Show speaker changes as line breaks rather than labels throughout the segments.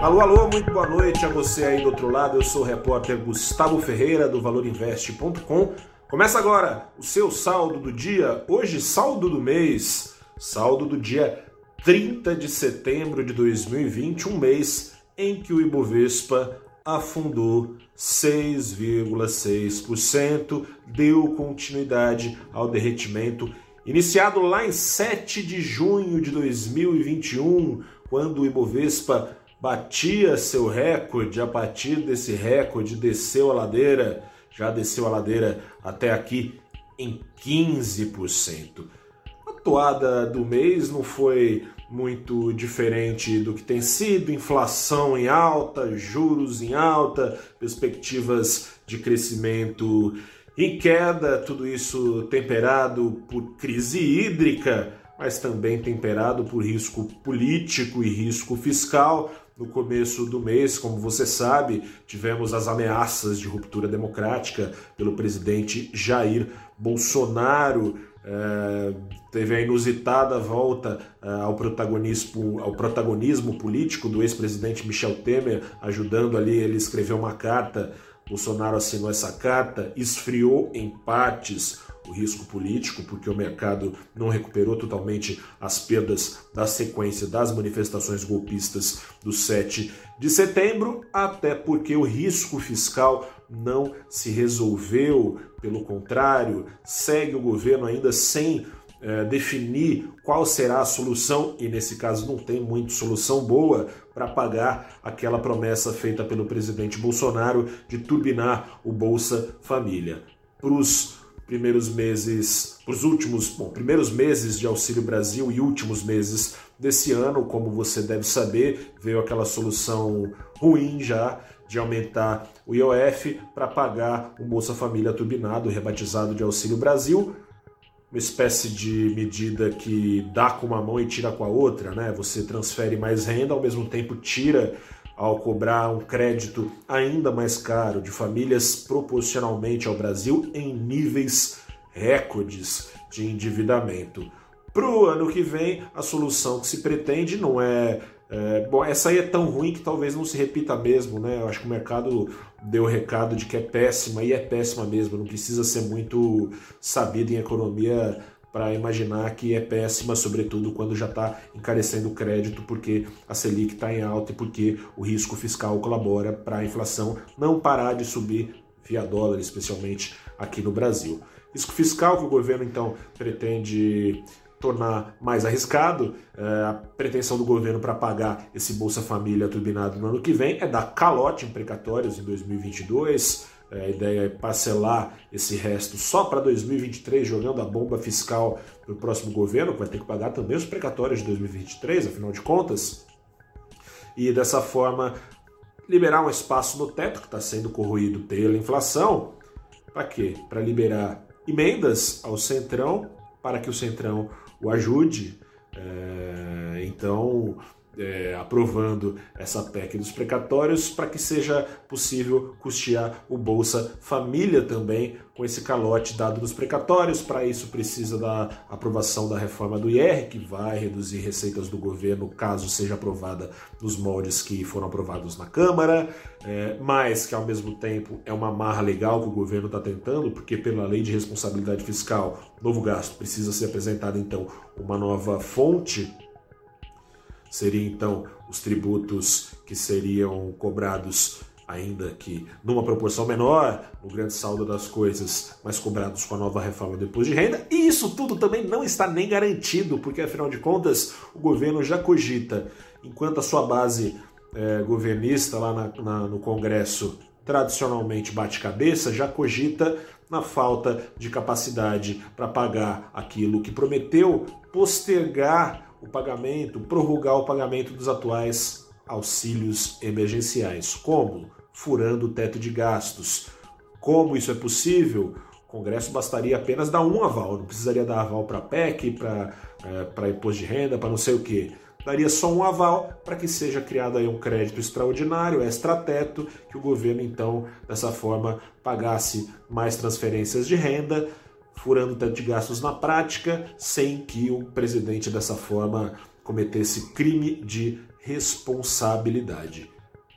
Alô, alô, muito boa noite a você aí do outro lado. Eu sou o repórter Gustavo Ferreira do ValorInvest.com. Começa agora o seu saldo do dia. Hoje, saldo do mês, saldo do dia 30 de setembro de 2020, um mês em que o Ibovespa afundou 6,6%, deu continuidade ao derretimento iniciado lá em 7 de junho de 2021, quando o Ibovespa batia seu recorde, a partir desse recorde desceu a ladeira, já desceu a ladeira até aqui em 15%. A toada do mês não foi muito diferente do que tem sido, inflação em alta, juros em alta, perspectivas de crescimento em queda, tudo isso temperado por crise hídrica, mas também temperado por risco político e risco fiscal. No começo do mês, como você sabe, tivemos as ameaças de ruptura democrática pelo presidente Jair Bolsonaro. É, teve a inusitada volta é, ao, protagonismo, ao protagonismo político do ex-presidente Michel Temer, ajudando ali ele escrever uma carta. Bolsonaro assinou essa carta, esfriou em partes o risco político, porque o mercado não recuperou totalmente as perdas da sequência das manifestações golpistas do 7 de setembro, até porque o risco fiscal não se resolveu, pelo contrário, segue o governo ainda sem é, definir qual será a solução, e nesse caso não tem muito solução boa, para pagar aquela promessa feita pelo presidente Bolsonaro de turbinar o Bolsa Família. Para os primeiros meses, os últimos, bom, primeiros meses de Auxílio Brasil e últimos meses desse ano, como você deve saber, veio aquela solução ruim já de aumentar o IOF para pagar o Bolsa Família turbinado, rebatizado de Auxílio Brasil, uma espécie de medida que dá com uma mão e tira com a outra, né? Você transfere mais renda, ao mesmo tempo tira ao cobrar um crédito ainda mais caro de famílias proporcionalmente ao Brasil em níveis recordes de endividamento. Para o ano que vem, a solução que se pretende não é, é. Bom, essa aí é tão ruim que talvez não se repita mesmo, né? Eu acho que o mercado deu o recado de que é péssima e é péssima mesmo. Não precisa ser muito sabido em economia para imaginar que é péssima, sobretudo quando já está encarecendo o crédito, porque a Selic está em alta e porque o risco fiscal colabora para a inflação não parar de subir via dólar, especialmente aqui no Brasil. Risco fiscal que o governo então pretende tornar mais arriscado, é, a pretensão do governo para pagar esse Bolsa Família turbinado no ano que vem é dar calote em precatórios em 2022, é, a ideia é parcelar esse resto só para 2023, jogando a bomba fiscal para o próximo governo, que vai ter que pagar também os precatórios de 2023, afinal de contas. E dessa forma, liberar um espaço no teto que está sendo corroído pela inflação. Para quê? Para liberar emendas ao Centrão, para que o Centrão o ajude. É, então, é, aprovando essa PEC dos precatórios para que seja possível custear o Bolsa Família também com esse calote dado nos precatórios. Para isso precisa da aprovação da reforma do IR, que vai reduzir receitas do governo caso seja aprovada nos moldes que foram aprovados na Câmara, é, mas que ao mesmo tempo é uma marra legal que o governo está tentando, porque pela lei de responsabilidade fiscal, novo gasto precisa ser apresentada então uma nova fonte Seria então os tributos que seriam cobrados ainda que numa proporção menor, no grande saldo das coisas, mas cobrados com a nova reforma do imposto de renda. E isso tudo também não está nem garantido, porque afinal de contas o governo já cogita, enquanto a sua base é, governista lá na, na, no Congresso tradicionalmente bate cabeça, já cogita na falta de capacidade para pagar aquilo que prometeu, postergar o pagamento, prorrogar o pagamento dos atuais auxílios emergenciais. Como? Furando o teto de gastos. Como isso é possível? O Congresso bastaria apenas dar um aval, não precisaria dar aval para PEC, para é, imposto de renda, para não sei o quê. Daria só um aval para que seja criado aí um crédito extraordinário, extra-teto, que o governo então, dessa forma, pagasse mais transferências de renda, furando teto de gastos na prática, sem que o presidente dessa forma cometesse crime de responsabilidade.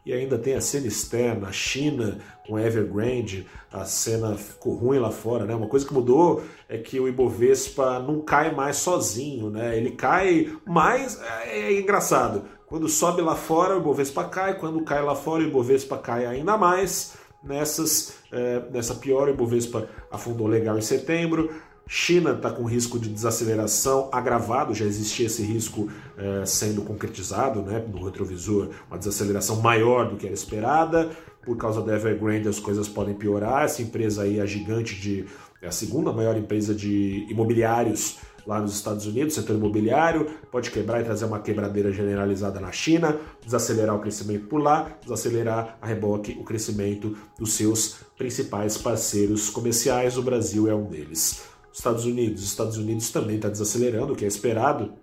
E ainda tem a cena externa, a China com Evergrande, a cena ficou ruim lá fora, né? Uma coisa que mudou é que o Ibovespa não cai mais sozinho, né? Ele cai mais. É, é engraçado. Quando sobe lá fora, o Ibovespa cai, quando cai lá fora, o Ibovespa cai ainda mais. Nessas, é, nessa pior, Ibovespa afundou legal em setembro. China está com risco de desaceleração agravado, já existia esse risco é, sendo concretizado né, no retrovisor, uma desaceleração maior do que era esperada. Por causa da Evergrande, as coisas podem piorar. Essa empresa aí é gigante de. é a segunda maior empresa de imobiliários lá nos Estados Unidos, setor imobiliário, pode quebrar e trazer uma quebradeira generalizada na China, desacelerar o crescimento por lá, desacelerar a reboque o crescimento dos seus principais parceiros comerciais. O Brasil é um deles. Estados Unidos. Os Estados Unidos também está desacelerando, o que é esperado,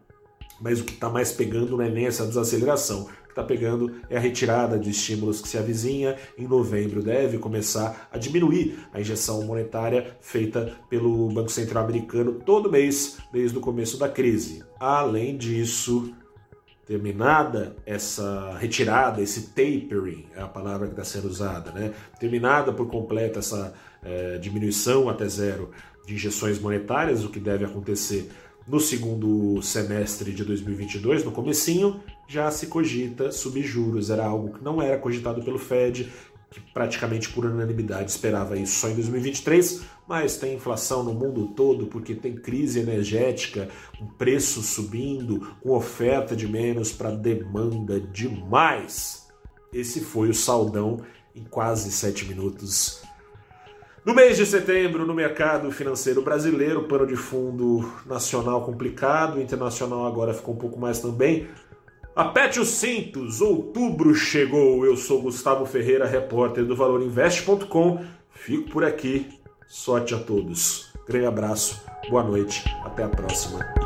mas o que está mais pegando não é nem essa desaceleração. Que está pegando é a retirada de estímulos que se avizinha. Em novembro deve começar a diminuir a injeção monetária feita pelo Banco Central Americano todo mês, desde o começo da crise. Além disso, terminada essa retirada, esse tapering, é a palavra que está sendo usada, né? terminada por completo essa é, diminuição até zero de injeções monetárias, o que deve acontecer no segundo semestre de 2022, no comecinho, já se cogita subir juros. Era algo que não era cogitado pelo Fed, que praticamente por unanimidade esperava isso só em 2023, mas tem inflação no mundo todo porque tem crise energética, com preço subindo, com oferta de menos para demanda de mais. Esse foi o saldão em quase sete minutos no mês de setembro, no mercado financeiro brasileiro, pano de fundo nacional complicado, internacional agora ficou um pouco mais também. Apete os cintos, outubro chegou. Eu sou Gustavo Ferreira, repórter do ValorInvest.com. Fico por aqui. Sorte a todos. Grande abraço, boa noite, até a próxima.